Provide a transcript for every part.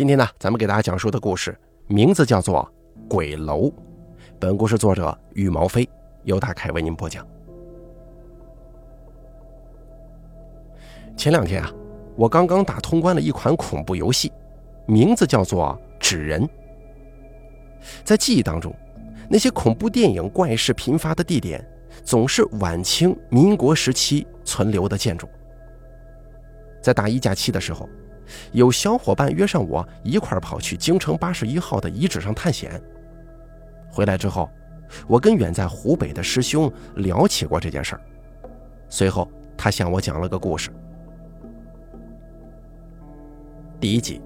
今天呢，咱们给大家讲述的故事名字叫做《鬼楼》。本故事作者羽毛飞，由大凯为您播讲。前两天啊，我刚刚打通关了一款恐怖游戏，名字叫做《纸人》。在记忆当中，那些恐怖电影怪事频发的地点，总是晚清、民国时期存留的建筑。在大一假期的时候。有小伙伴约上我一块跑去京城八十一号的遗址上探险。回来之后，我跟远在湖北的师兄聊起过这件事儿。随后，他向我讲了个故事。第一集，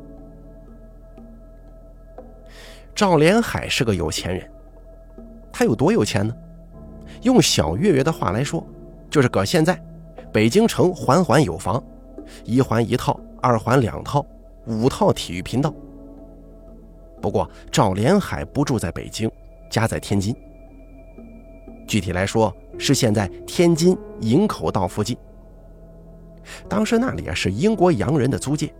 赵连海是个有钱人，他有多有钱呢？用小月月的话来说，就是搁现在，北京城环环有房，一环一套。二环两套，五套体育频道。不过赵连海不住在北京，家在天津。具体来说，是现在天津营口道附近。当时那里啊是英国洋人的租界，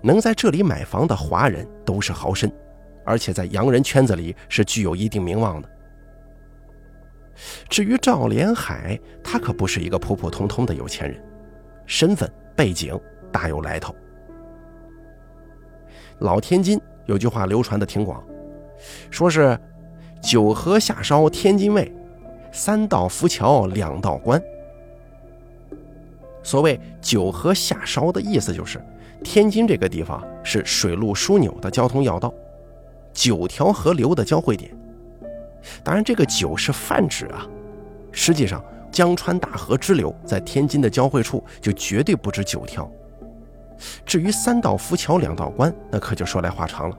能在这里买房的华人都是豪绅，而且在洋人圈子里是具有一定名望的。至于赵连海，他可不是一个普普通通的有钱人，身份背景。大有来头。老天津有句话流传的挺广，说是“九河下梢天津卫，三道浮桥两道关”。所谓“九河下梢”的意思就是，天津这个地方是水陆枢纽的交通要道，九条河流的交汇点。当然，这个“九”是泛指啊，实际上江川大河支流在天津的交汇处就绝对不止九条。至于三道浮桥两道关，那可就说来话长了。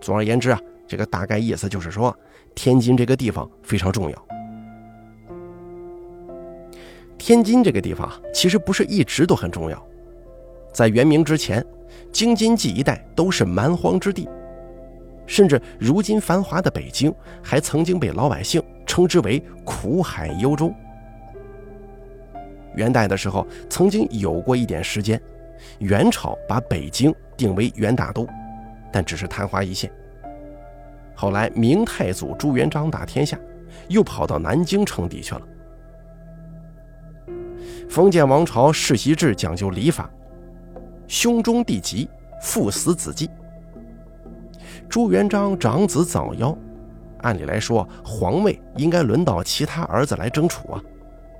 总而言之啊，这个大概意思就是说，天津这个地方非常重要。天津这个地方其实不是一直都很重要，在元明之前，京津冀一带都是蛮荒之地，甚至如今繁华的北京，还曾经被老百姓称之为苦海幽州。元代的时候，曾经有过一点时间。元朝把北京定为元大都，但只是昙花一现。后来明太祖朱元璋打天下，又跑到南京称帝去了。封建王朝世袭制讲究礼法，兄终弟及，父死子继。朱元璋长子早夭，按理来说皇位应该轮到其他儿子来争储啊，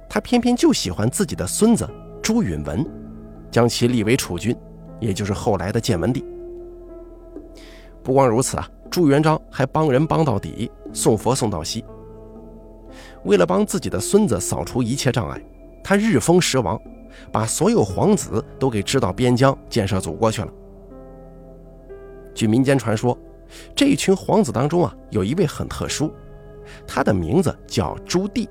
他偏偏就喜欢自己的孙子朱允文。将其立为储君，也就是后来的建文帝。不光如此啊，朱元璋还帮人帮到底，送佛送到西。为了帮自己的孙子扫除一切障碍，他日封十王，把所有皇子都给支到边疆建设祖国去了。据民间传说，这一群皇子当中啊，有一位很特殊，他的名字叫朱棣。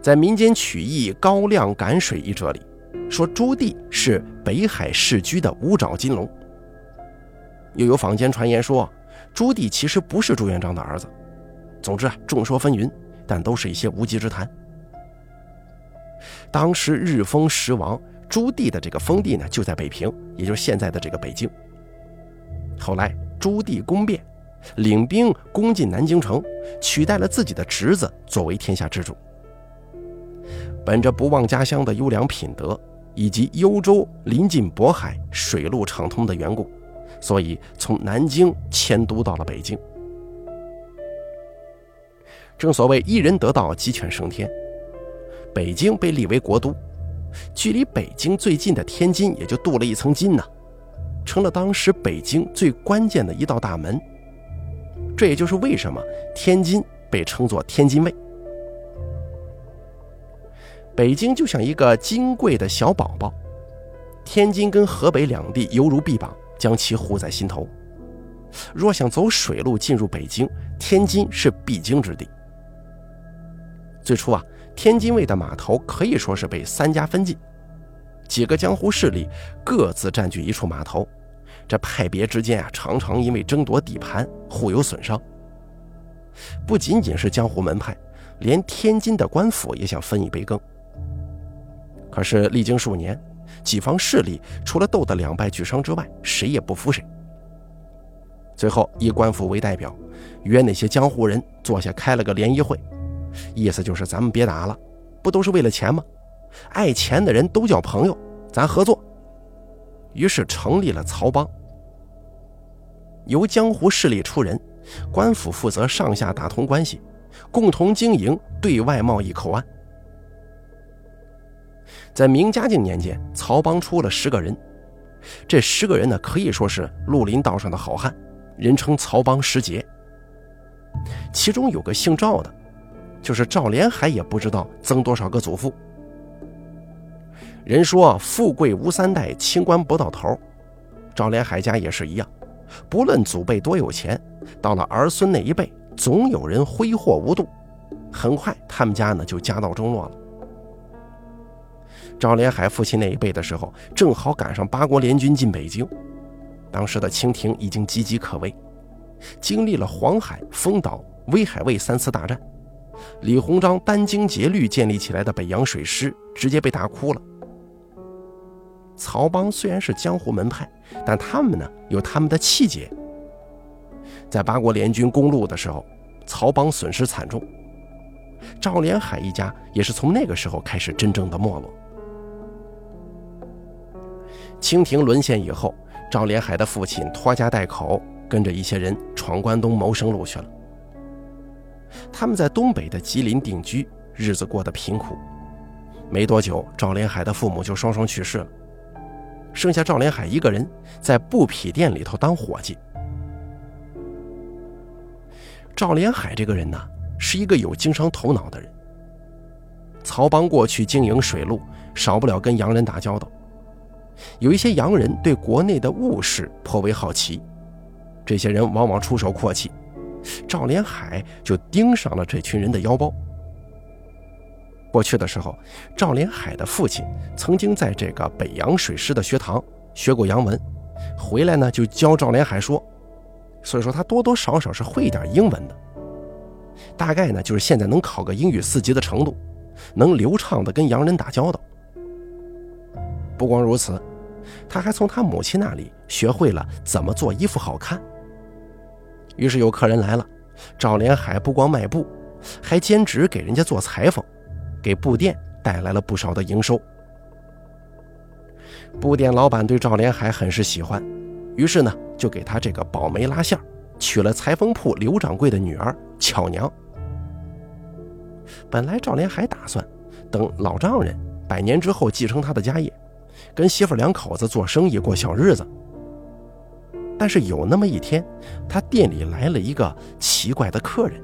在民间曲艺《高亮赶水》一折里，说朱棣是北海世居的五爪金龙。又有坊间传言说，朱棣其实不是朱元璋的儿子。总之啊，众说纷纭，但都是一些无稽之谈。当时日封十王，朱棣的这个封地呢，就在北平，也就是现在的这个北京。后来朱棣攻变，领兵攻进南京城，取代了自己的侄子作为天下之主。本着不忘家乡的优良品德，以及幽州临近渤海、水陆畅通的缘故，所以从南京迁都到了北京。正所谓一人得道，鸡犬升天。北京被立为国都，距离北京最近的天津也就镀了一层金呢，成了当时北京最关键的一道大门。这也就是为什么天津被称作天津卫。北京就像一个金贵的小宝宝，天津跟河北两地犹如臂膀，将其护在心头。若想走水路进入北京，天津是必经之地。最初啊，天津卫的码头可以说是被三家分进，几个江湖势力各自占据一处码头，这派别之间啊，常常因为争夺地盘互有损伤。不仅仅是江湖门派，连天津的官府也想分一杯羹。可是历经数年，几方势力除了斗得两败俱伤之外，谁也不服谁。最后以官府为代表，约那些江湖人坐下开了个联谊会，意思就是咱们别打了，不都是为了钱吗？爱钱的人都叫朋友，咱合作。于是成立了曹帮，由江湖势力出人，官府负责上下打通关系，共同经营对外贸易口岸。在明嘉靖年间，曹帮出了十个人，这十个人呢，可以说是绿林道上的好汉，人称曹帮十杰。其中有个姓赵的，就是赵连海也不知道曾多少个祖父。人说富贵无三代，清官不到头。赵连海家也是一样，不论祖辈多有钱，到了儿孙那一辈，总有人挥霍无度，很快他们家呢就家道中落了。赵连海父亲那一辈的时候，正好赶上八国联军进北京，当时的清廷已经岌岌可危，经历了黄海、丰岛、威海卫三次大战，李鸿章殚精竭虑建立起来的北洋水师直接被打哭了。曹帮虽然是江湖门派，但他们呢有他们的气节。在八国联军攻陆的时候，曹帮损失惨重，赵连海一家也是从那个时候开始真正的没落。清廷沦陷以后，赵连海的父亲拖家带口，跟着一些人闯关东谋生路去了。他们在东北的吉林定居，日子过得贫苦。没多久，赵连海的父母就双双去世了，剩下赵连海一个人在布匹店里头当伙计。赵连海这个人呢，是一个有经商头脑的人。曹帮过去经营水路，少不了跟洋人打交道。有一些洋人对国内的物事颇为好奇，这些人往往出手阔气，赵连海就盯上了这群人的腰包。过去的时候，赵连海的父亲曾经在这个北洋水师的学堂学过洋文，回来呢就教赵连海说，所以说他多多少少是会一点英文的，大概呢就是现在能考个英语四级的程度，能流畅的跟洋人打交道。不光如此，他还从他母亲那里学会了怎么做衣服好看。于是有客人来了，赵连海不光卖布，还兼职给人家做裁缝，给布店带来了不少的营收。布店老板对赵连海很是喜欢，于是呢就给他这个保媒拉线，娶了裁缝铺刘掌柜的女儿巧娘。本来赵连海打算等老丈人百年之后继承他的家业。跟媳妇两口子做生意过小日子，但是有那么一天，他店里来了一个奇怪的客人。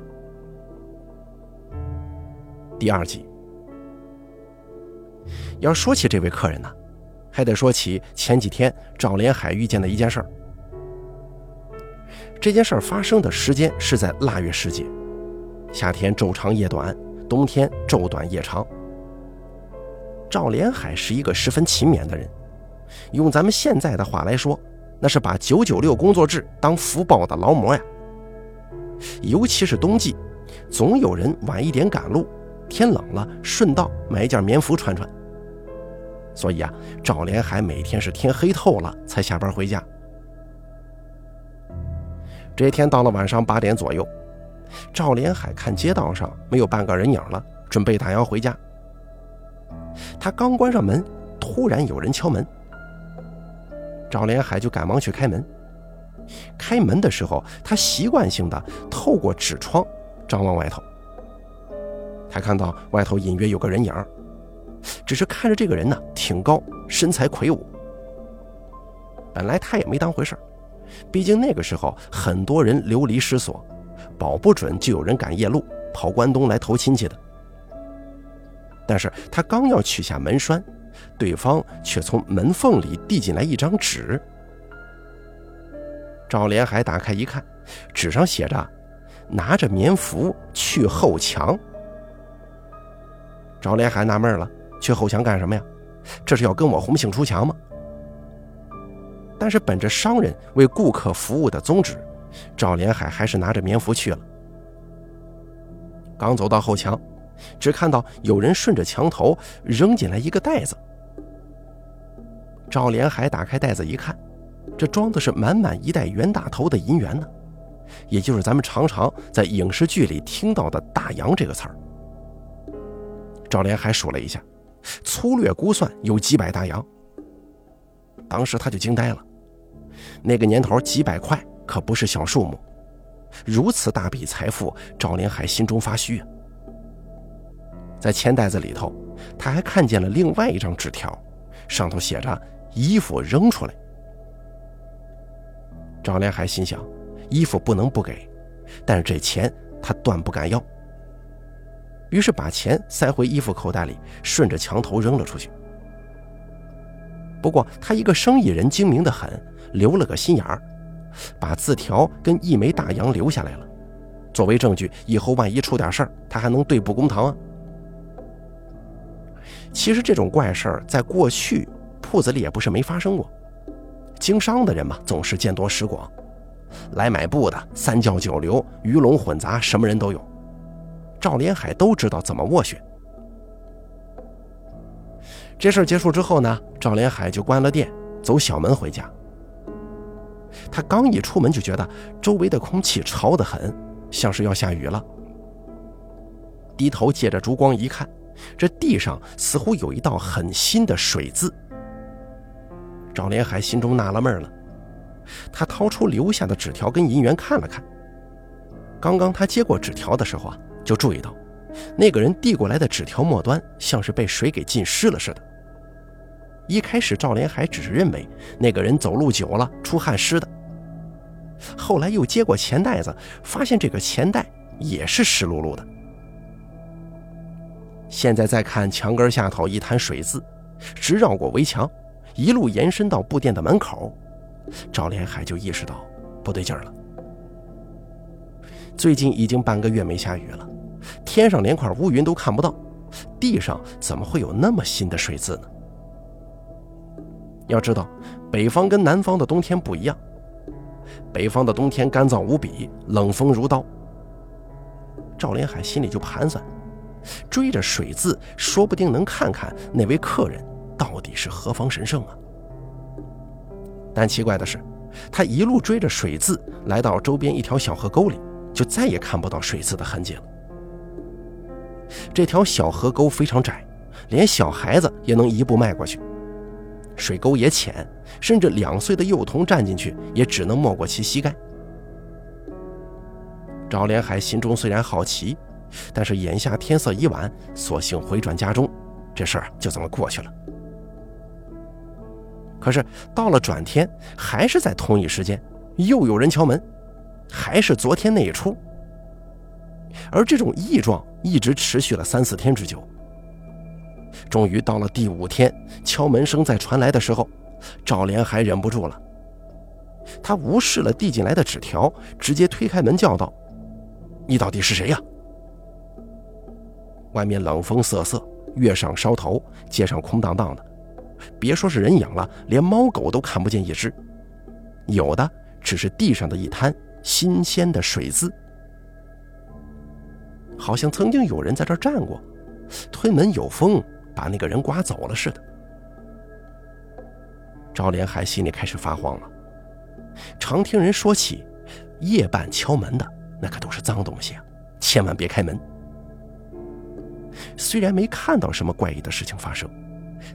第二集，要说起这位客人呢，还得说起前几天赵连海遇见的一件事儿。这件事儿发生的时间是在腊月时节，夏天昼长夜短，冬天昼短夜长。赵连海是一个十分勤勉的人，用咱们现在的话来说，那是把九九六工作制当福报的劳模呀。尤其是冬季，总有人晚一点赶路，天冷了顺道买一件棉服穿穿。所以啊，赵连海每天是天黑透了才下班回家。这天到了晚上八点左右，赵连海看街道上没有半个人影了，准备打烊回家。他刚关上门，突然有人敲门，赵连海就赶忙去开门。开门的时候，他习惯性的透过纸窗张望外头。他看到外头隐约有个人影，只是看着这个人呢，挺高，身材魁梧。本来他也没当回事毕竟那个时候很多人流离失所，保不准就有人赶夜路跑关东来投亲戚的。但是他刚要取下门栓，对方却从门缝里递进来一张纸。赵连海打开一看，纸上写着：“拿着棉服去后墙。”赵连海纳闷了：“去后墙干什么呀？这是要跟我红杏出墙吗？”但是本着商人为顾客服务的宗旨，赵连海还是拿着棉服去了。刚走到后墙。只看到有人顺着墙头扔进来一个袋子，赵连海打开袋子一看，这装的是满满一袋袁大头的银元呢，也就是咱们常常在影视剧里听到的大洋这个词儿。赵连海数了一下，粗略估算有几百大洋。当时他就惊呆了，那个年头几百块可不是小数目，如此大笔财富，赵连海心中发虚啊。在钱袋子里头，他还看见了另外一张纸条，上头写着“衣服扔出来”。张连海心想，衣服不能不给，但是这钱他断不敢要。于是把钱塞回衣服口袋里，顺着墙头扔了出去。不过他一个生意人精明的很，留了个心眼儿，把字条跟一枚大洋留下来了，作为证据，以后万一出点事儿，他还能对簿公堂啊。其实这种怪事儿在过去铺子里也不是没发生过，经商的人嘛，总是见多识广，来买布的三教九流、鱼龙混杂，什么人都有。赵连海都知道怎么斡旋。这事儿结束之后呢，赵连海就关了店，走小门回家。他刚一出门就觉得周围的空气潮得很，像是要下雨了。低头借着烛光一看，这地上似乎有一道很新的水渍。赵连海心中纳了闷了，他掏出留下的纸条跟银元看了看。刚刚他接过纸条的时候啊。就注意到，那个人递过来的纸条末端像是被水给浸湿了似的。一开始赵连海只是认为那个人走路久了出汗湿的，后来又接过钱袋子，发现这个钱袋也是湿漉漉的。现在再看墙根下头一滩水渍，直绕过围墙，一路延伸到布店的门口，赵连海就意识到不对劲了。最近已经半个月没下雨了。天上连块乌云都看不到，地上怎么会有那么新的水渍呢？要知道，北方跟南方的冬天不一样，北方的冬天干燥无比，冷风如刀。赵连海心里就盘算，追着水渍，说不定能看看那位客人到底是何方神圣啊！但奇怪的是，他一路追着水渍，来到周边一条小河沟里，就再也看不到水渍的痕迹了。这条小河沟非常窄，连小孩子也能一步迈过去。水沟也浅，甚至两岁的幼童站进去也只能没过其膝盖。赵连海心中虽然好奇，但是眼下天色已晚，索性回转家中，这事儿就这么过去了。可是到了转天，还是在同一时间，又有人敲门，还是昨天那一出。而这种异状一直持续了三四天之久。终于到了第五天，敲门声再传来的时候，赵连海忍不住了。他无视了递进来的纸条，直接推开门叫道：“你到底是谁呀？”外面冷风瑟瑟，月上梢头，街上空荡荡的，别说是人影了，连猫狗都看不见一只，有的只是地上的一滩新鲜的水渍。好像曾经有人在这站过，推门有风，把那个人刮走了似的。赵连海心里开始发慌了。常听人说起，夜半敲门的那可都是脏东西啊，千万别开门。虽然没看到什么怪异的事情发生，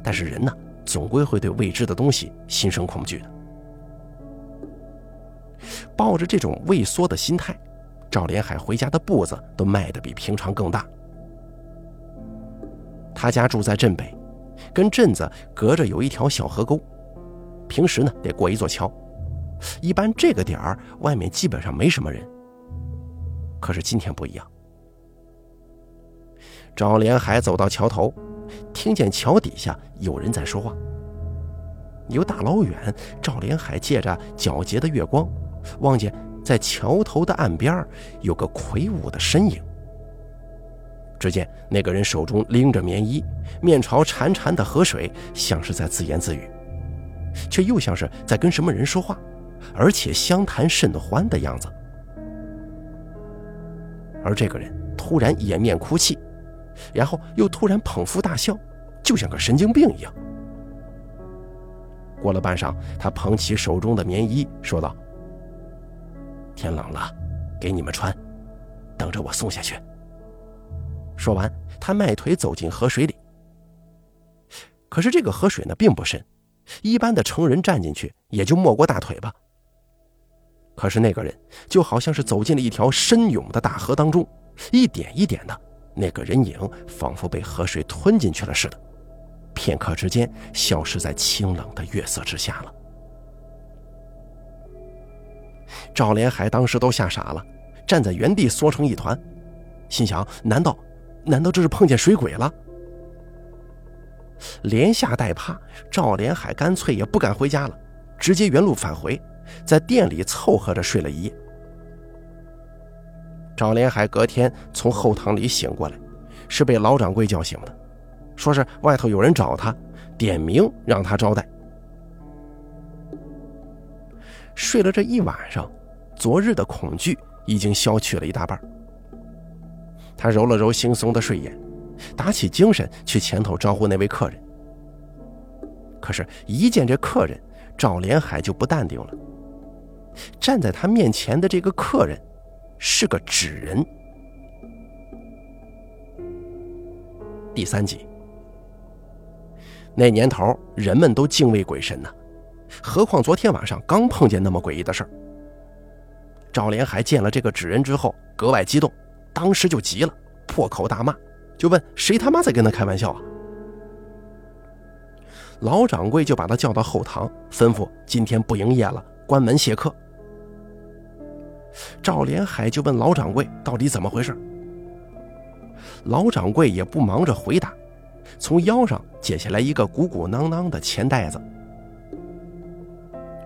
但是人呢，总归会对未知的东西心生恐惧的。抱着这种畏缩的心态。赵连海回家的步子都迈得比平常更大。他家住在镇北，跟镇子隔着有一条小河沟，平时呢得过一座桥，一般这个点儿外面基本上没什么人。可是今天不一样。赵连海走到桥头，听见桥底下有人在说话。有大老远，赵连海借着皎洁的月光，望见。在桥头的岸边有个魁梧的身影。只见那个人手中拎着棉衣，面朝潺潺的河水，像是在自言自语，却又像是在跟什么人说话，而且相谈甚欢的样子。而这个人突然掩面哭泣，然后又突然捧腹大笑，就像个神经病一样。过了半晌，他捧起手中的棉衣，说道：“天冷了，给你们穿，等着我送下去。”说完，他迈腿走进河水里。可是这个河水呢，并不深，一般的成人站进去也就没过大腿吧。可是那个人就好像是走进了一条深涌的大河当中，一点一点的，那个人影仿佛被河水吞进去了似的，片刻之间消失在清冷的月色之下了。赵连海当时都吓傻了，站在原地缩成一团，心想：难道，难道这是碰见水鬼了？连吓带怕，赵连海干脆也不敢回家了，直接原路返回。在店里凑合着睡了一夜。赵连海隔天从后堂里醒过来，是被老掌柜叫醒的，说是外头有人找他，点名让他招待。睡了这一晚上，昨日的恐惧已经消去了一大半。他揉了揉惺忪的睡眼，打起精神去前头招呼那位客人。可是，一见这客人，赵连海就不淡定了。站在他面前的这个客人，是个纸人。第三集，那年头人们都敬畏鬼神呢，何况昨天晚上刚碰见那么诡异的事儿。赵连海见了这个纸人之后，格外激动，当时就急了，破口大骂，就问谁他妈在跟他开玩笑啊？老掌柜就把他叫到后堂，吩咐今天不营业了，关门谢客。赵连海就问老掌柜：“到底怎么回事？”老掌柜也不忙着回答，从腰上解下来一个鼓鼓囊囊的钱袋子。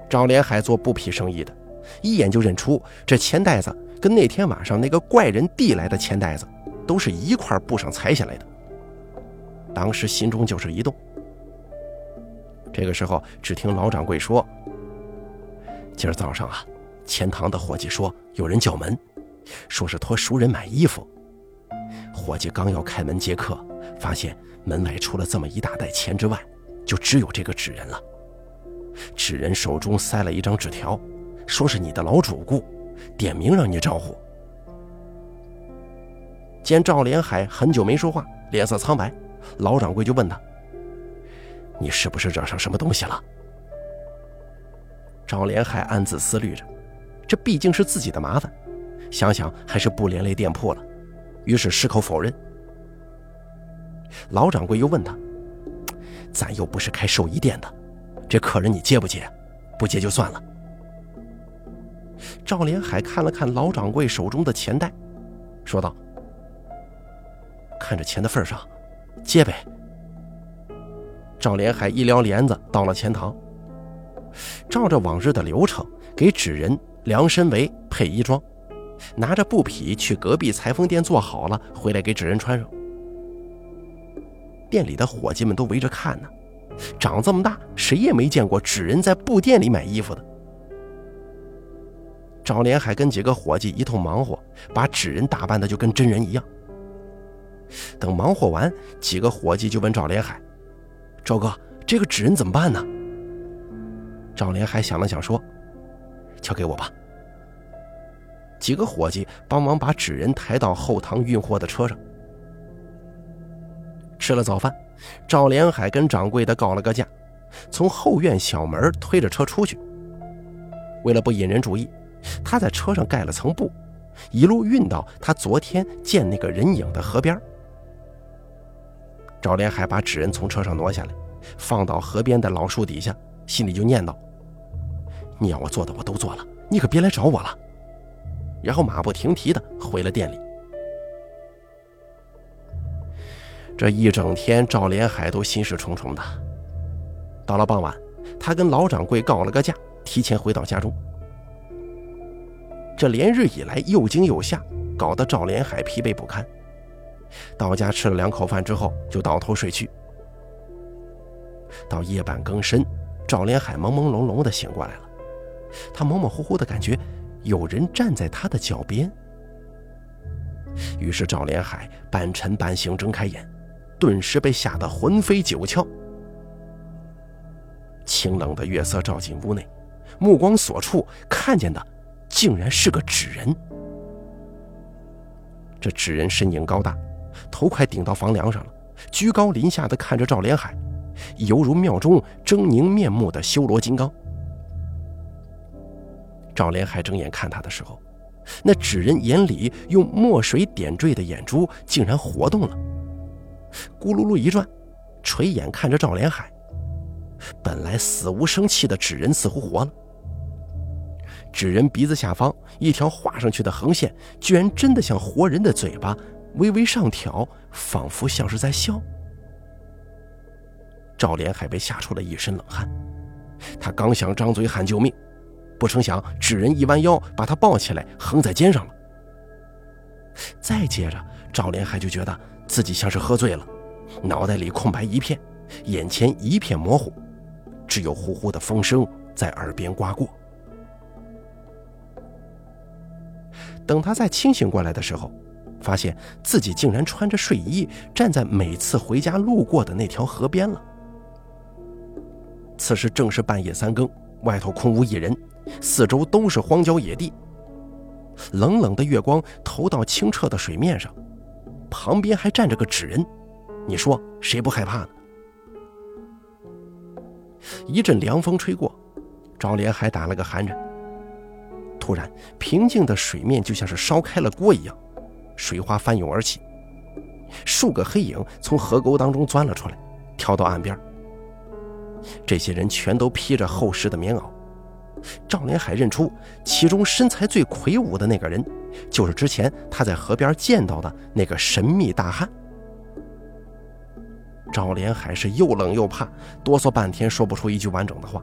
赵连海做布匹生意的，一眼就认出这钱袋子跟那天晚上那个怪人递来的钱袋子都是一块布上裁下来的。当时心中就是一动。这个时候，只听老掌柜说：“今儿早上啊。”钱塘的伙计说：“有人叫门，说是托熟人买衣服。”伙计刚要开门接客，发现门外除了这么一大袋钱之外，就只有这个纸人了。纸人手中塞了一张纸条，说是你的老主顾，点名让你招呼。见赵连海很久没说话，脸色苍白，老掌柜就问他：“你是不是惹上什么东西了？”赵连海暗自思虑着。这毕竟是自己的麻烦，想想还是不连累店铺了，于是矢口否认。老掌柜又问他：“咱又不是开寿衣店的，这客人你接不接？不接就算了。”赵连海看了看老掌柜手中的钱袋，说道：“看着钱的份上，接呗。”赵连海一撩帘子，到了钱堂，照着往日的流程给纸人。量身围配衣装，拿着布匹去隔壁裁缝店做好了，回来给纸人穿上。店里的伙计们都围着看呢，长这么大谁也没见过纸人在布店里买衣服的。赵连海跟几个伙计一通忙活，把纸人打扮的就跟真人一样。等忙活完，几个伙计就问赵连海：“赵哥，这个纸人怎么办呢？”赵连海想了想说。交给我吧。几个伙计帮忙把纸人抬到后堂运货的车上。吃了早饭，赵连海跟掌柜的告了个假，从后院小门推着车出去。为了不引人注意，他在车上盖了层布，一路运到他昨天见那个人影的河边。赵连海把纸人从车上挪下来，放到河边的老树底下，心里就念叨。你要我做的我都做了，你可别来找我了。然后马不停蹄的回了店里。这一整天，赵连海都心事重重的。到了傍晚，他跟老掌柜告了个假，提前回到家中。这连日以来又惊又吓，搞得赵连海疲惫不堪。到家吃了两口饭之后，就倒头睡去。到夜半更深，赵连海朦朦胧胧的醒过来了。他模模糊糊的感觉有人站在他的脚边，于是赵连海半沉半醒睁开眼，顿时被吓得魂飞九窍。清冷的月色照进屋内，目光所处看见的竟然是个纸人。这纸人身影高大，头快顶到房梁上了，居高临下的看着赵连海，犹如庙中狰狞面目的修罗金刚。赵连海睁眼看他的时候，那纸人眼里用墨水点缀的眼珠竟然活动了，咕噜噜一转，垂眼看着赵连海。本来死无生气的纸人似乎活了，纸人鼻子下方一条画上去的横线，居然真的像活人的嘴巴，微微上挑，仿佛像是在笑。赵连海被吓出了一身冷汗，他刚想张嘴喊救命，不成想纸人一弯腰把他抱起来，横在肩上了。再接着，赵连海就觉得自己像是喝醉了，脑袋里空白一片，眼前一片模糊。只有呼呼的风声在耳边刮过。等他再清醒过来的时候，发现自己竟然穿着睡衣站在每次回家路过的那条河边了。此时正是半夜三更，外头空无一人，四周都是荒郊野地。冷冷的月光投到清澈的水面上，旁边还站着个纸人，你说谁不害怕呢？一阵凉风吹过，赵连海打了个寒颤。突然，平静的水面就像是烧开了锅一样，水花翻涌而起，数个黑影从河沟当中钻了出来，跳到岸边。这些人全都披着厚实的棉袄。赵连海认出其中身材最魁梧的那个人，就是之前他在河边见到的那个神秘大汉。赵连海是又冷又怕，哆嗦半天说不出一句完整的话。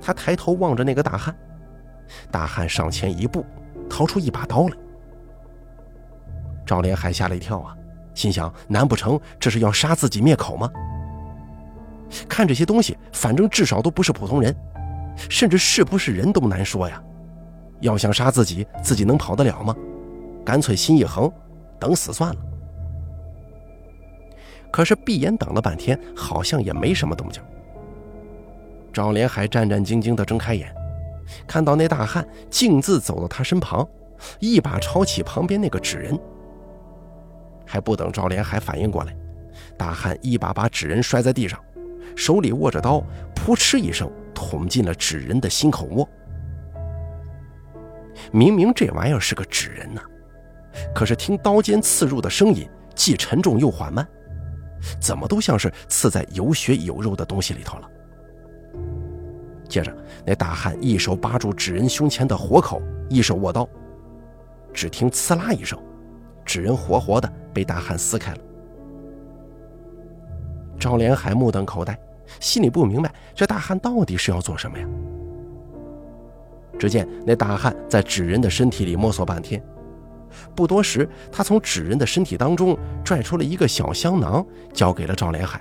他抬头望着那个大汉，大汉上前一步，掏出一把刀来。赵连海吓了一跳啊，心想：难不成这是要杀自己灭口吗？看这些东西，反正至少都不是普通人，甚至是不是人都难说呀。要想杀自己，自己能跑得了吗？干脆心一横，等死算了。可是闭眼等了半天，好像也没什么动静。赵连海战战兢兢地睁开眼，看到那大汉径自走到他身旁，一把抄起旁边那个纸人。还不等赵连海反应过来，大汉一把把纸人摔在地上，手里握着刀，扑哧一声捅进了纸人的心口窝。明明这玩意儿是个纸人呐，可是听刀尖刺入的声音，既沉重又缓慢。怎么都像是刺在有血有肉的东西里头了。接着，那大汉一手扒住纸人胸前的活口，一手握刀，只听“刺啦”一声，纸人活活的被大汉撕开了。赵连海目瞪口呆，心里不明白这大汉到底是要做什么呀？只见那大汉在纸人的身体里摸索半天。不多时，他从纸人的身体当中拽出了一个小香囊，交给了赵连海。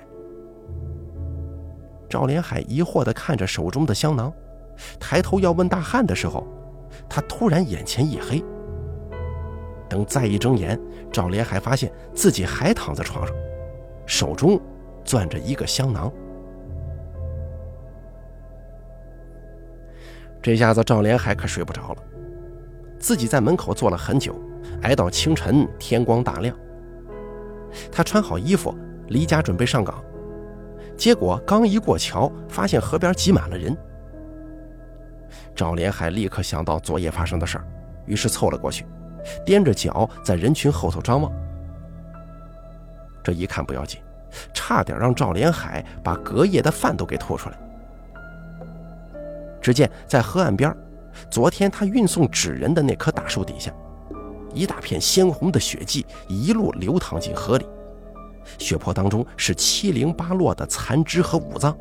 赵连海疑惑地看着手中的香囊，抬头要问大汉的时候，他突然眼前一黑。等再一睁眼，赵连海发现自己还躺在床上，手中攥着一个香囊。这下子赵连海可睡不着了，自己在门口坐了很久。挨到清晨，天光大亮，他穿好衣服，离家准备上岗。结果刚一过桥，发现河边挤满了人。赵连海立刻想到昨夜发生的事儿，于是凑了过去，踮着脚在人群后头张望。这一看不要紧，差点让赵连海把隔夜的饭都给吐出来。只见在河岸边，昨天他运送纸人的那棵大树底下。一大片鲜红的血迹一路流淌进河里，血泊当中是七零八落的残肢和五脏。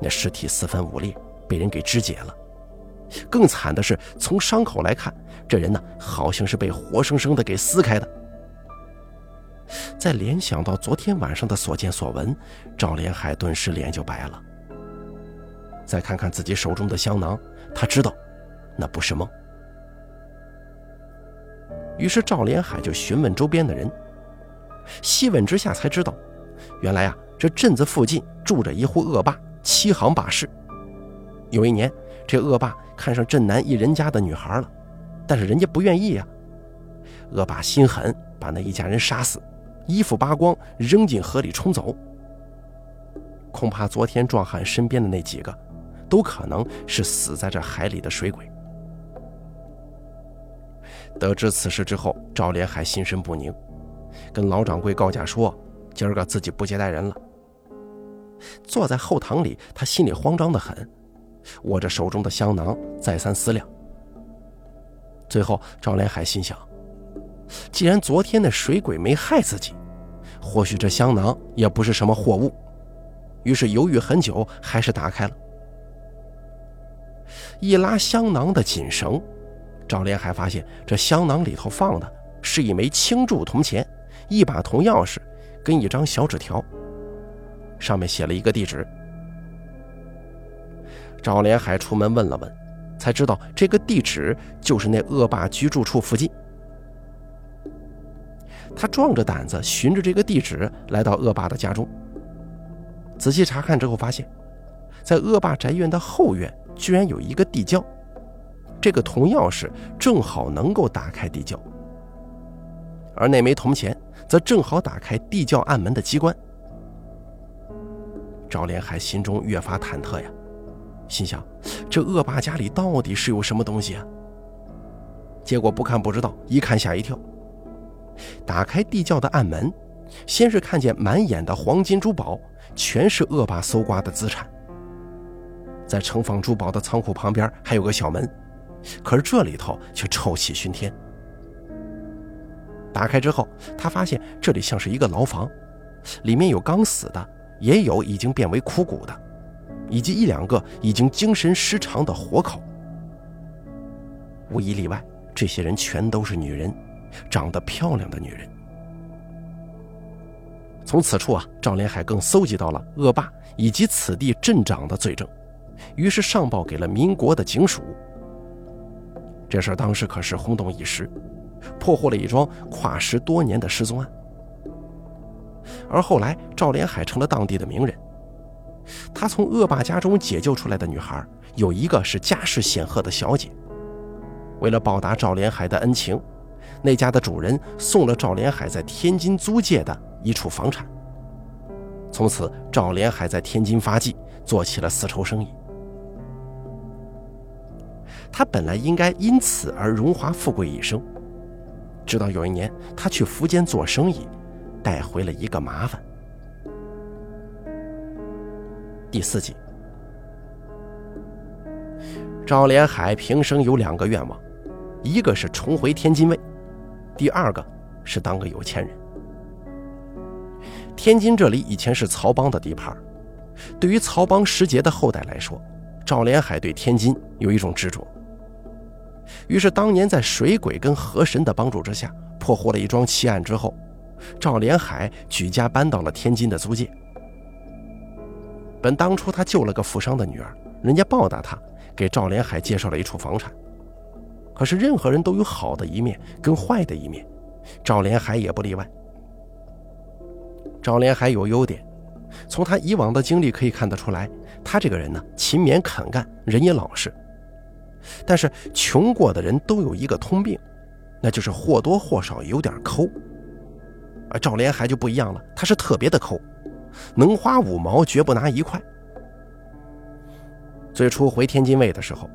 那尸体四分五裂，被人给肢解了。更惨的是，从伤口来看，这人呢好像是被活生生的给撕开的。再联想到昨天晚上的所见所闻，赵连海顿时脸就白了。再看看自己手中的香囊，他知道，那不是梦。于是赵连海就询问周边的人，细问之下才知道，原来啊，这镇子附近住着一户恶霸，七行霸士。有一年，这恶霸看上镇南一人家的女孩了，但是人家不愿意呀。恶霸心狠，把那一家人杀死，衣服扒光，扔进河里冲走。恐怕昨天壮汉身边的那几个，都可能是死在这海里的水鬼。得知此事之后，赵连海心神不宁，跟老掌柜告假说：“今儿个自己不接待人了。”坐在后堂里，他心里慌张的很，握着手中的香囊，再三思量。最后，赵连海心想：既然昨天那水鬼没害自己，或许这香囊也不是什么货物。于是犹豫很久，还是打开了。一拉香囊的紧绳。赵连海发现，这香囊里头放的是一枚青铸铜钱、一把铜钥匙跟一张小纸条，上面写了一个地址。赵连海出门问了问，才知道这个地址就是那恶霸居住处附近。他壮着胆子循着这个地址来到恶霸的家中，仔细查看之后，发现，在恶霸宅院的后院居然有一个地窖。这个铜钥匙正好能够打开地窖，而那枚铜钱则正好打开地窖暗门的机关。赵连海心中越发忐忑呀，心想：这恶霸家里到底是有什么东西啊？结果不看不知道，一看吓一跳。打开地窖的暗门，先是看见满眼的黄金珠宝，全是恶霸搜刮的资产。在盛放珠宝的仓库旁边还有个小门。可是这里头却臭气熏天。打开之后，他发现这里像是一个牢房，里面有刚死的，也有已经变为枯骨的，以及一两个已经精神失常的活口。无一例外，这些人全都是女人，长得漂亮的女人。从此处啊，赵连海更搜集到了恶霸以及此地镇长的罪证，于是上报给了民国的警署。这事儿当时可是轰动一时，破获了一桩跨时多年的失踪案。而后来，赵连海成了当地的名人。他从恶霸家中解救出来的女孩，有一个是家世显赫的小姐。为了报答赵连海的恩情，那家的主人送了赵连海在天津租界的一处房产。从此，赵连海在天津发迹，做起了丝绸生意。他本来应该因此而荣华富贵一生，直到有一年，他去福建做生意，带回了一个麻烦。第四集，赵连海平生有两个愿望，一个是重回天津卫，第二个是当个有钱人。天津这里以前是曹帮的地盘，对于曹帮石杰的后代来说，赵连海对天津有一种执着。于是，当年在水鬼跟河神的帮助之下，破获了一桩奇案之后，赵连海举家搬到了天津的租界。本当初他救了个富商的女儿，人家报答他，给赵连海介绍了一处房产。可是，任何人都有好的一面跟坏的一面，赵连海也不例外。赵连海有优点，从他以往的经历可以看得出来，他这个人呢，勤勉肯干，人也老实。但是穷过的人都有一个通病，那就是或多或少有点抠。而赵连海就不一样了，他是特别的抠，能花五毛绝不拿一块。最初回天津卫的时候，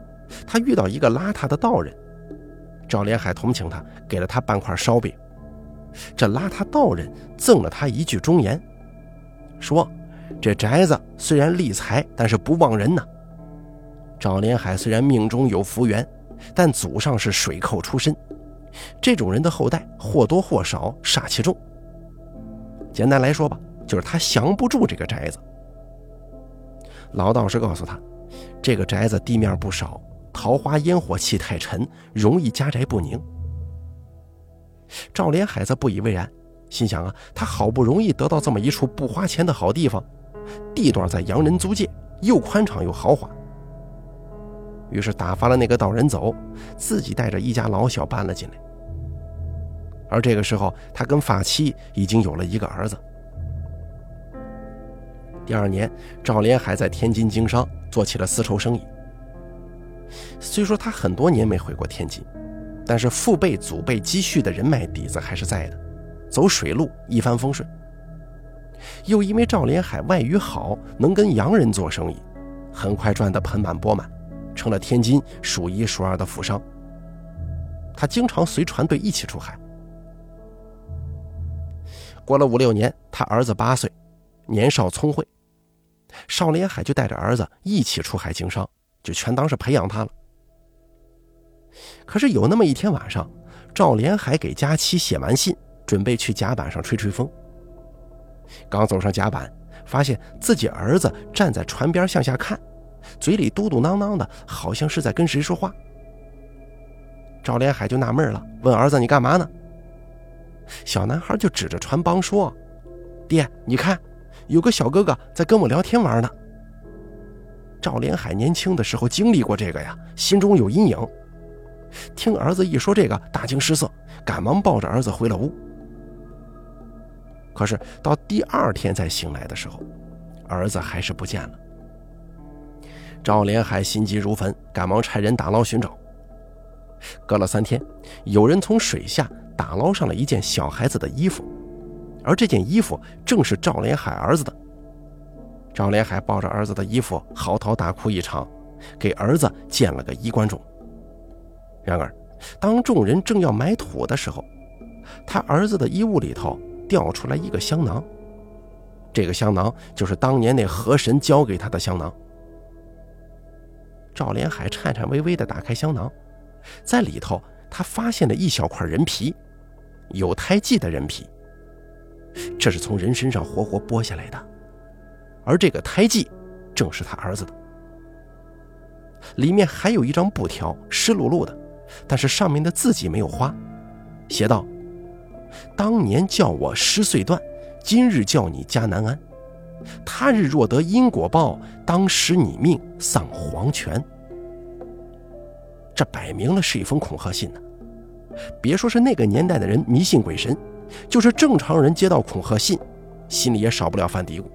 他遇到一个邋遢的道人，赵连海同情他，给了他半块烧饼。这邋遢道人赠了他一句忠言，说：“这宅子虽然立财，但是不忘人呐。”赵连海虽然命中有福缘，但祖上是水寇出身，这种人的后代或多或少煞气重。简单来说吧，就是他降不住这个宅子。老道士告诉他，这个宅子地面不少，桃花烟火气太沉，容易家宅不宁。赵连海则不以为然，心想啊，他好不容易得到这么一处不花钱的好地方，地段在洋人租界，又宽敞又豪华。于是打发了那个道人走，自己带着一家老小搬了进来。而这个时候，他跟发妻已经有了一个儿子。第二年，赵连海在天津经商，做起了丝绸生意。虽说他很多年没回过天津，但是父辈祖辈积蓄的人脉底子还是在的，走水路一帆风顺。又因为赵连海外语好，能跟洋人做生意，很快赚得盆满钵满，成了天津数一数二的富商。他经常随船队一起出海。过了五六年，他儿子八岁，年少聪慧，邵连海就带着儿子一起出海经商，就全当是培养他了。可是有那么一天晚上，赵连海给佳期写完信，准备去甲板上吹吹风。刚走上甲板，发现自己儿子站在船边向下看，嘴里嘟嘟囔囔的，好像是在跟谁说话。赵连海就纳闷了，问儿子：“你干嘛呢？”小男孩就指着船帮说：“爹，你看，有个小哥哥在跟我聊天玩呢。”赵连海年轻的时候经历过这个呀，心中有阴影。听儿子一说这个，大惊失色，赶忙抱着儿子回了屋。可是到第二天再醒来的时候，儿子还是不见了。赵连海心急如焚，赶忙差人打捞寻找。隔了三天，有人从水下打捞上了一件小孩子的衣服，而这件衣服正是赵连海儿子的。赵连海抱着儿子的衣服嚎啕大哭一场，给儿子建了个衣冠冢。然而，当众人正要埋土的时候，他儿子的衣物里头。掉出来一个香囊，这个香囊就是当年那河神交给他的香囊。赵连海颤颤巍巍地打开香囊，在里头他发现了一小块人皮，有胎记的人皮。这是从人身上活活剥下来的，而这个胎记正是他儿子的。里面还有一张布条，湿漉漉的，但是上面的字迹没有花，写道。当年叫我失岁断，今日叫你家难安。他日若得因果报，当使你命丧黄泉。这摆明了是一封恐吓信呢。别说是那个年代的人迷信鬼神，就是正常人接到恐吓信，心里也少不了犯嘀咕。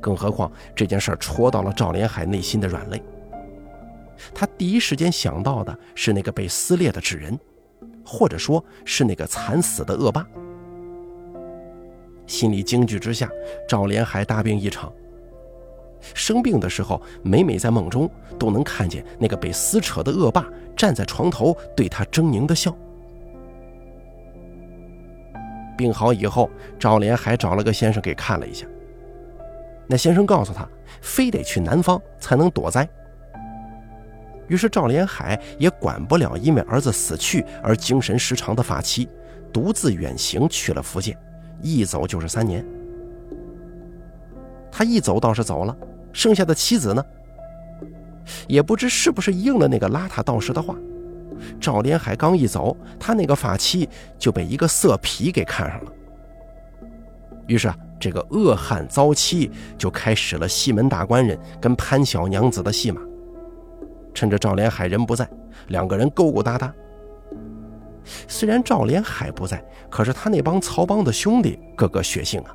更何况这件事戳到了赵连海内心的软肋，他第一时间想到的是那个被撕裂的纸人。或者说是那个惨死的恶霸。心里惊惧之下，赵连海大病一场。生病的时候，每每在梦中都能看见那个被撕扯的恶霸站在床头，对他狰狞的笑。病好以后，赵连海找了个先生给看了一下。那先生告诉他，非得去南方才能躲灾。于是赵连海也管不了因为儿子死去而精神失常的发妻，独自远行去了福建，一走就是三年。他一走倒是走了，剩下的妻子呢？也不知是不是应了那个邋遢道士的话，赵连海刚一走，他那个发妻就被一个色皮给看上了。于是啊，这个恶汉遭妻就开始了西门大官人跟潘小娘子的戏码。趁着赵连海人不在，两个人勾勾搭搭。虽然赵连海不在，可是他那帮曹帮的兄弟个个血性啊。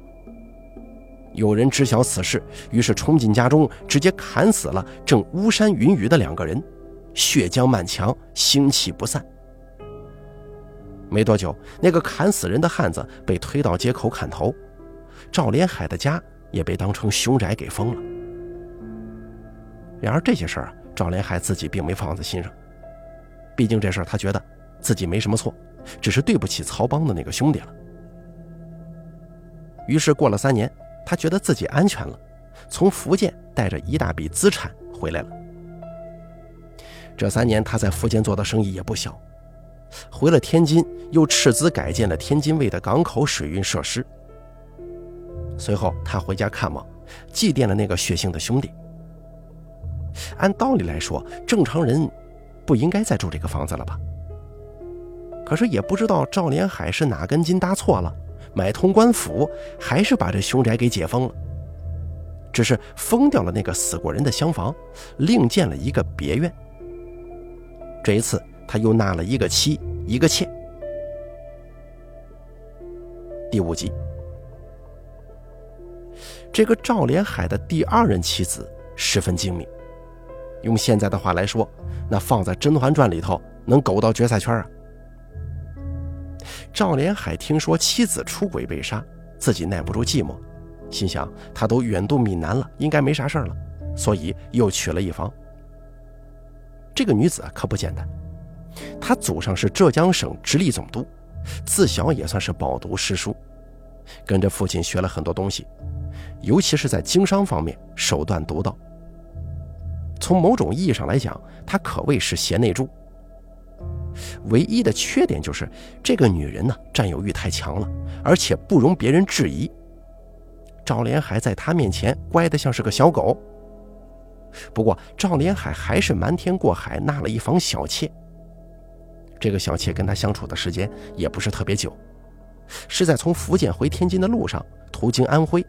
有人知晓此事，于是冲进家中，直接砍死了正巫山云雨的两个人，血浆漫墙，腥气不散。没多久，那个砍死人的汉子被推到街口砍头，赵连海的家也被当成凶宅给封了。然而这些事儿啊。赵连海自己并没放在心上，毕竟这事儿他觉得自己没什么错，只是对不起曹帮的那个兄弟了。于是过了三年，他觉得自己安全了，从福建带着一大笔资产回来了。这三年他在福建做的生意也不小，回了天津又斥资改建了天津卫的港口水运设施。随后他回家看望，祭奠了那个血性的兄弟。按道理来说，正常人不应该再住这个房子了吧？可是也不知道赵连海是哪根筋搭错了，买通官府，还是把这凶宅给解封了。只是封掉了那个死过人的厢房，另建了一个别院。这一次，他又纳了一个妻，一个妾。第五集，这个赵连海的第二任妻子十分精明，用现在的话来说，那放在《甄嬛传》里头能苟到决赛圈啊。赵连海听说妻子出轨被杀，自己耐不住寂寞，心想他都远渡闽南了，应该没啥事了，所以又娶了一房。这个女子可不简单，她祖上是浙江省直隶总督，自小也算是饱读诗书，跟着父亲学了很多东西，尤其是在经商方面手段独到。从某种意义上来讲，她可谓是贤内助。唯一的缺点就是这个女人呢，占有欲太强了，而且不容别人质疑。赵连海在她面前乖得像是个小狗。不过赵连海还是瞒天过海纳了一房小妾。这个小妾跟他相处的时间也不是特别久，是在从福建回天津的路上，途经安徽，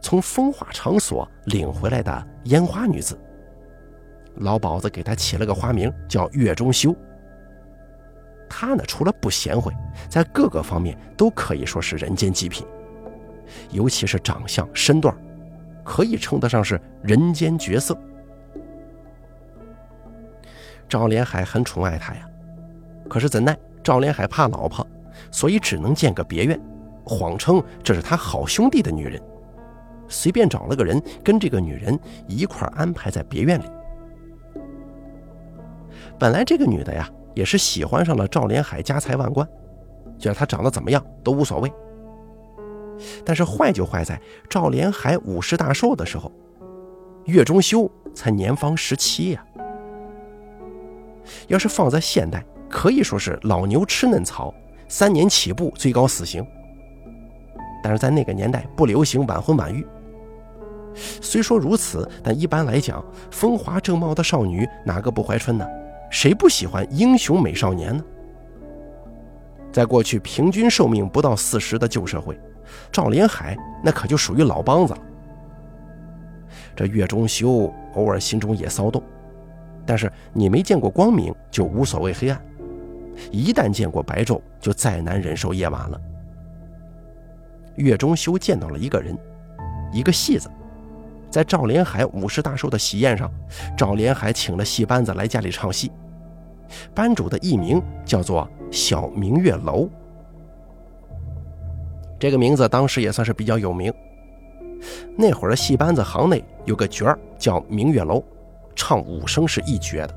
从风化场所领回来的烟花女子。老鸨子给她起了个花名叫月中修。他呢，除了不贤惠，在各个方面都可以说是人间极品，尤其是长相身段，可以称得上是人间绝色。赵连海很宠爱她呀，可是怎奈赵连海怕老婆，所以只能建个别院，谎称这是他好兄弟的女人，随便找了个人跟这个女人一块安排在别院里。本来这个女的呀。也是喜欢上了赵连海，家财万贯，觉得他长得怎么样都无所谓。但是坏就坏在赵连海五十大寿的时候，岳中修才年方十七呀。要是放在现代，可以说是老牛吃嫩草，三年起步最高死刑。但是在那个年代不流行晚婚晚育。虽说如此，但一般来讲，风华正茂的少女哪个不怀春呢？谁不喜欢英雄美少年呢？在过去平均寿命不到四十的旧社会，赵连海那可就属于老梆子了。这岳中修偶尔心中也骚动，但是你没见过光明就无所谓黑暗，一旦见过白昼就再难忍受夜晚了。岳中修见到了一个人，一个戏子。在赵连海五十大寿的喜宴上，赵连海请了戏班子来家里唱戏。班主的艺名叫做小明月楼，这个名字当时也算是比较有名。那会儿的戏班子行内有个角儿叫明月楼，唱武声是一绝的。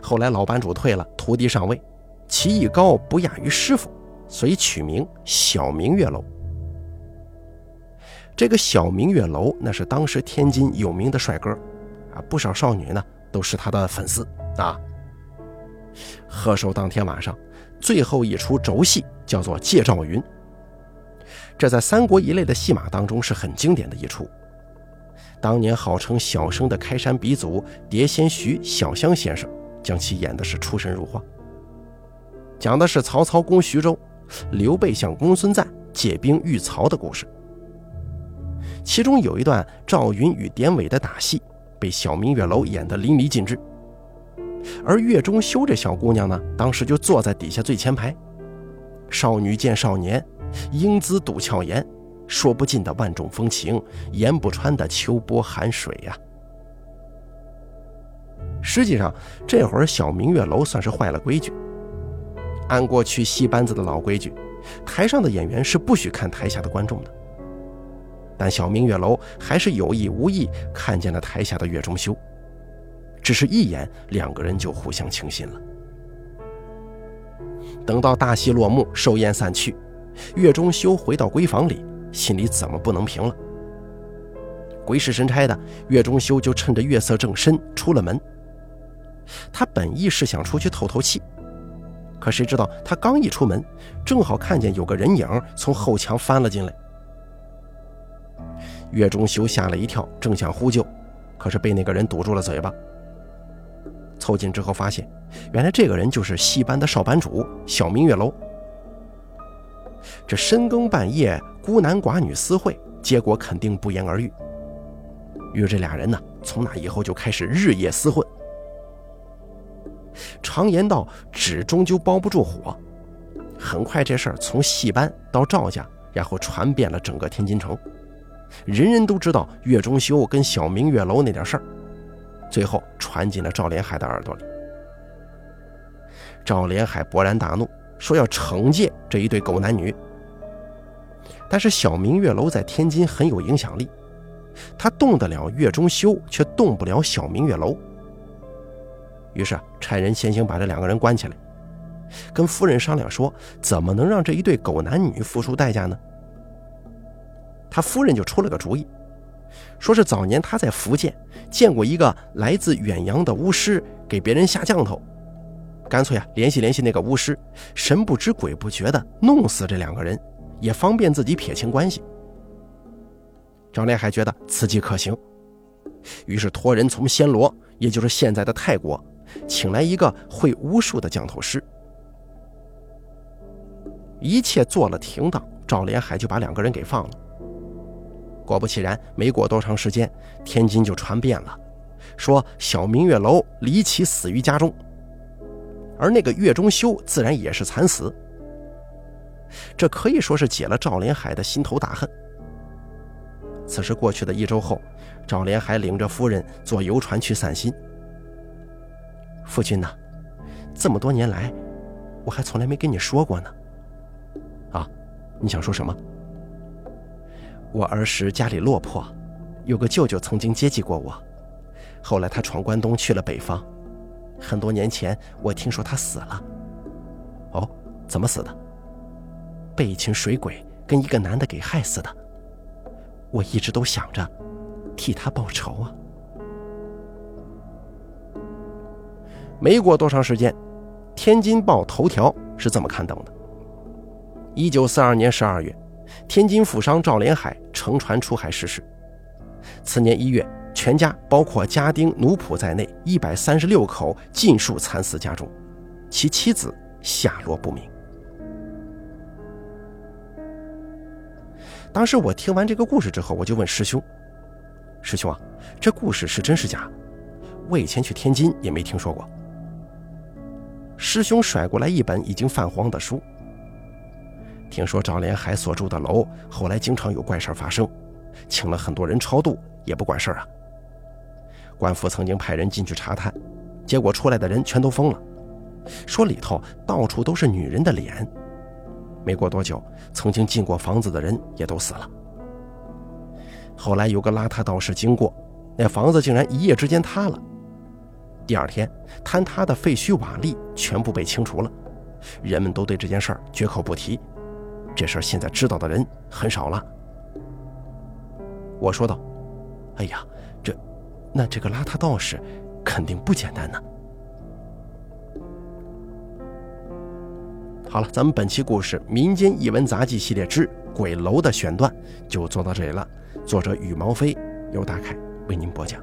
后来老班主退了，徒弟上位，棋艺高不亚于师傅，所以取名小明月楼。这个小明月楼，那是当时天津有名的帅哥，啊，不少少女呢都是他的粉丝啊。贺寿当天晚上，最后一出轴戏叫做《借赵云》，这在三国一类的戏码当中是很经典的一出。当年号称小生的开山鼻祖蝶仙徐小香先生，将其演的是出神入化。讲的是曹操攻徐州，刘备向公孙瓒借兵御曹的故事。其中有一段赵云与典韦的打戏，被小明月楼演得淋漓尽致。而月中修这小姑娘呢，当时就坐在底下最前排。少女见少年，英姿笃俏颜，说不尽的万种风情，言不穿的秋波寒水呀。实际上，这会儿小明月楼算是坏了规矩。按过去戏班子的老规矩，台上的演员是不许看台下的观众的。但小明月楼还是有意无意看见了台下的月中修，只是一眼，两个人就互相倾心了。等到大戏落幕，寿宴散去，月中修回到闺房里，心里怎么不能平了？鬼使神差的，月中修就趁着月色正深出了门。他本意是想出去透透气，可谁知道他刚一出门，正好看见有个人影从后墙翻了进来。岳中修吓了一跳，正想呼救，可是被那个人堵住了嘴巴。凑近之后发现，原来这个人就是戏班的少班主小明月楼。这深更半夜孤男寡女私会，结果肯定不言而喻。于是这俩人呢，从那以后就开始日夜厮混。常言道，纸终究包不住火。很快这事儿从戏班到赵家，然后传遍了整个天津城。人人都知道月中修跟小明月楼那点事儿，最后传进了赵连海的耳朵里。赵连海勃然大怒，说要惩戒这一对狗男女。但是小明月楼在天津很有影响力，他动得了月中修，却动不了小明月楼。于是啊差人先行把这两个人关起来，跟夫人商量说，怎么能让这一对狗男女付出代价呢？他夫人就出了个主意，说是早年他在福建见过一个来自远洋的巫师给别人下降头，干脆啊联系联系那个巫师，神不知鬼不觉的弄死这两个人，也方便自己撇清关系。张连海觉得此计可行，于是托人从暹罗，也就是现在的泰国，请来一个会巫术的降头师。一切做了停当，赵连海就把两个人给放了。果不其然，没过多长时间，天津就传遍了，说小明月楼离奇死于家中，而那个月中修自然也是惨死。这可以说是解了赵连海的心头大恨。此事过去的一周后，赵连海领着夫人坐游船去散心。夫君呐，这么多年来，我还从来没跟你说过呢。啊，你想说什么？我儿时家里落魄，有个舅舅曾经接济过我，后来他闯关东去了北方，很多年前我听说他死了。哦，怎么死的？被一群水鬼跟一个男的给害死的。我一直都想着替他报仇啊。没过多长时间，《天津报》头条是这么刊登的：一九四二年十二月。天津富商赵连海乘船出海逝世。次年一月，全家包括家丁、奴仆在内一百三十六口尽数惨死家中，其妻子下落不明。当时我听完这个故事之后，我就问师兄：“师兄啊，这故事是真是假？我以前去天津也没听说过。”师兄甩过来一本已经泛黄的书。听说赵连海所住的楼后来经常有怪事发生，请了很多人超度也不管事儿啊。官府曾经派人进去查探，结果出来的人全都疯了，说里头到处都是女人的脸。没过多久，曾经进过房子的人也都死了。后来有个邋遢道士经过，那房子竟然一夜之间塌了。第二天，坍塌的废墟瓦砾全部被清除了，人们都对这件事儿绝口不提。这事儿现在知道的人很少了。我说道：“哎呀，这，那这个邋遢道士肯定不简单呢。”好了，咱们本期故事《民间异闻杂记》系列之鬼楼的选段就做到这里了。作者羽毛飞，由大凯为您播讲。